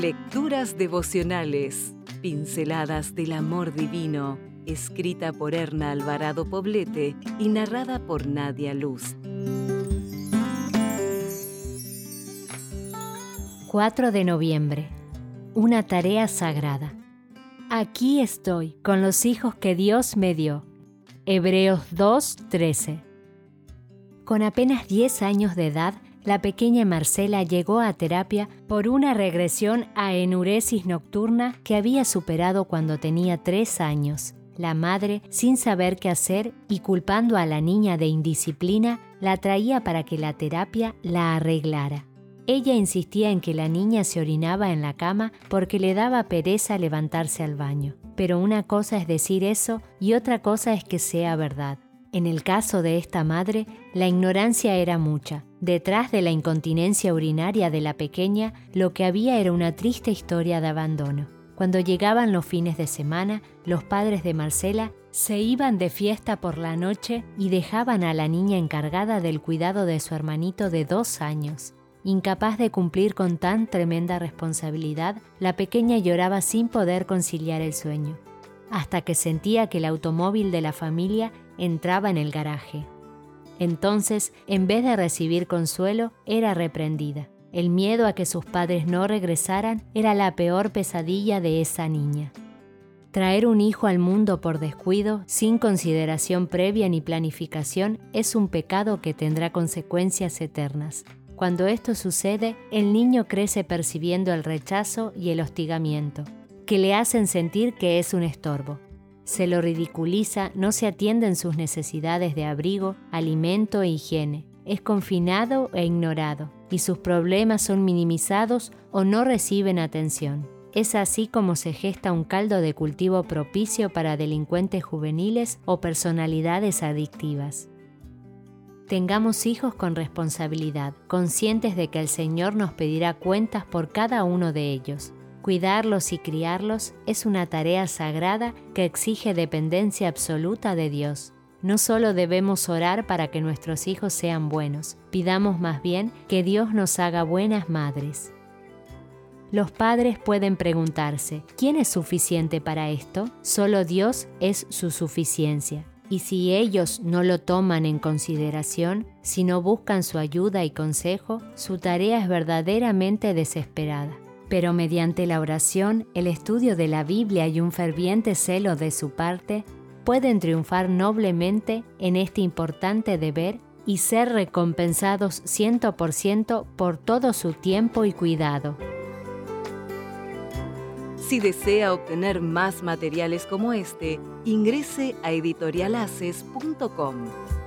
Lecturas devocionales, pinceladas del amor divino, escrita por Erna Alvarado Poblete y narrada por Nadia Luz. 4 de noviembre. Una tarea sagrada. Aquí estoy con los hijos que Dios me dio. Hebreos 2:13. Con apenas 10 años de edad, la pequeña Marcela llegó a terapia por una regresión a enuresis nocturna que había superado cuando tenía tres años. La madre, sin saber qué hacer y culpando a la niña de indisciplina, la traía para que la terapia la arreglara. Ella insistía en que la niña se orinaba en la cama porque le daba pereza levantarse al baño. Pero una cosa es decir eso y otra cosa es que sea verdad. En el caso de esta madre, la ignorancia era mucha. Detrás de la incontinencia urinaria de la pequeña, lo que había era una triste historia de abandono. Cuando llegaban los fines de semana, los padres de Marcela se iban de fiesta por la noche y dejaban a la niña encargada del cuidado de su hermanito de dos años. Incapaz de cumplir con tan tremenda responsabilidad, la pequeña lloraba sin poder conciliar el sueño, hasta que sentía que el automóvil de la familia entraba en el garaje. Entonces, en vez de recibir consuelo, era reprendida. El miedo a que sus padres no regresaran era la peor pesadilla de esa niña. Traer un hijo al mundo por descuido, sin consideración previa ni planificación, es un pecado que tendrá consecuencias eternas. Cuando esto sucede, el niño crece percibiendo el rechazo y el hostigamiento, que le hacen sentir que es un estorbo se lo ridiculiza, no se atienden sus necesidades de abrigo, alimento e higiene. Es confinado e ignorado, y sus problemas son minimizados o no reciben atención. Es así como se gesta un caldo de cultivo propicio para delincuentes juveniles o personalidades adictivas. Tengamos hijos con responsabilidad, conscientes de que el Señor nos pedirá cuentas por cada uno de ellos. Cuidarlos y criarlos es una tarea sagrada que exige dependencia absoluta de Dios. No solo debemos orar para que nuestros hijos sean buenos, pidamos más bien que Dios nos haga buenas madres. Los padres pueden preguntarse, ¿quién es suficiente para esto? Solo Dios es su suficiencia. Y si ellos no lo toman en consideración, si no buscan su ayuda y consejo, su tarea es verdaderamente desesperada pero mediante la oración, el estudio de la Biblia y un ferviente celo de su parte, pueden triunfar noblemente en este importante deber y ser recompensados ciento por ciento por todo su tiempo y cuidado. Si desea obtener más materiales como este, ingrese a editorialaces.com.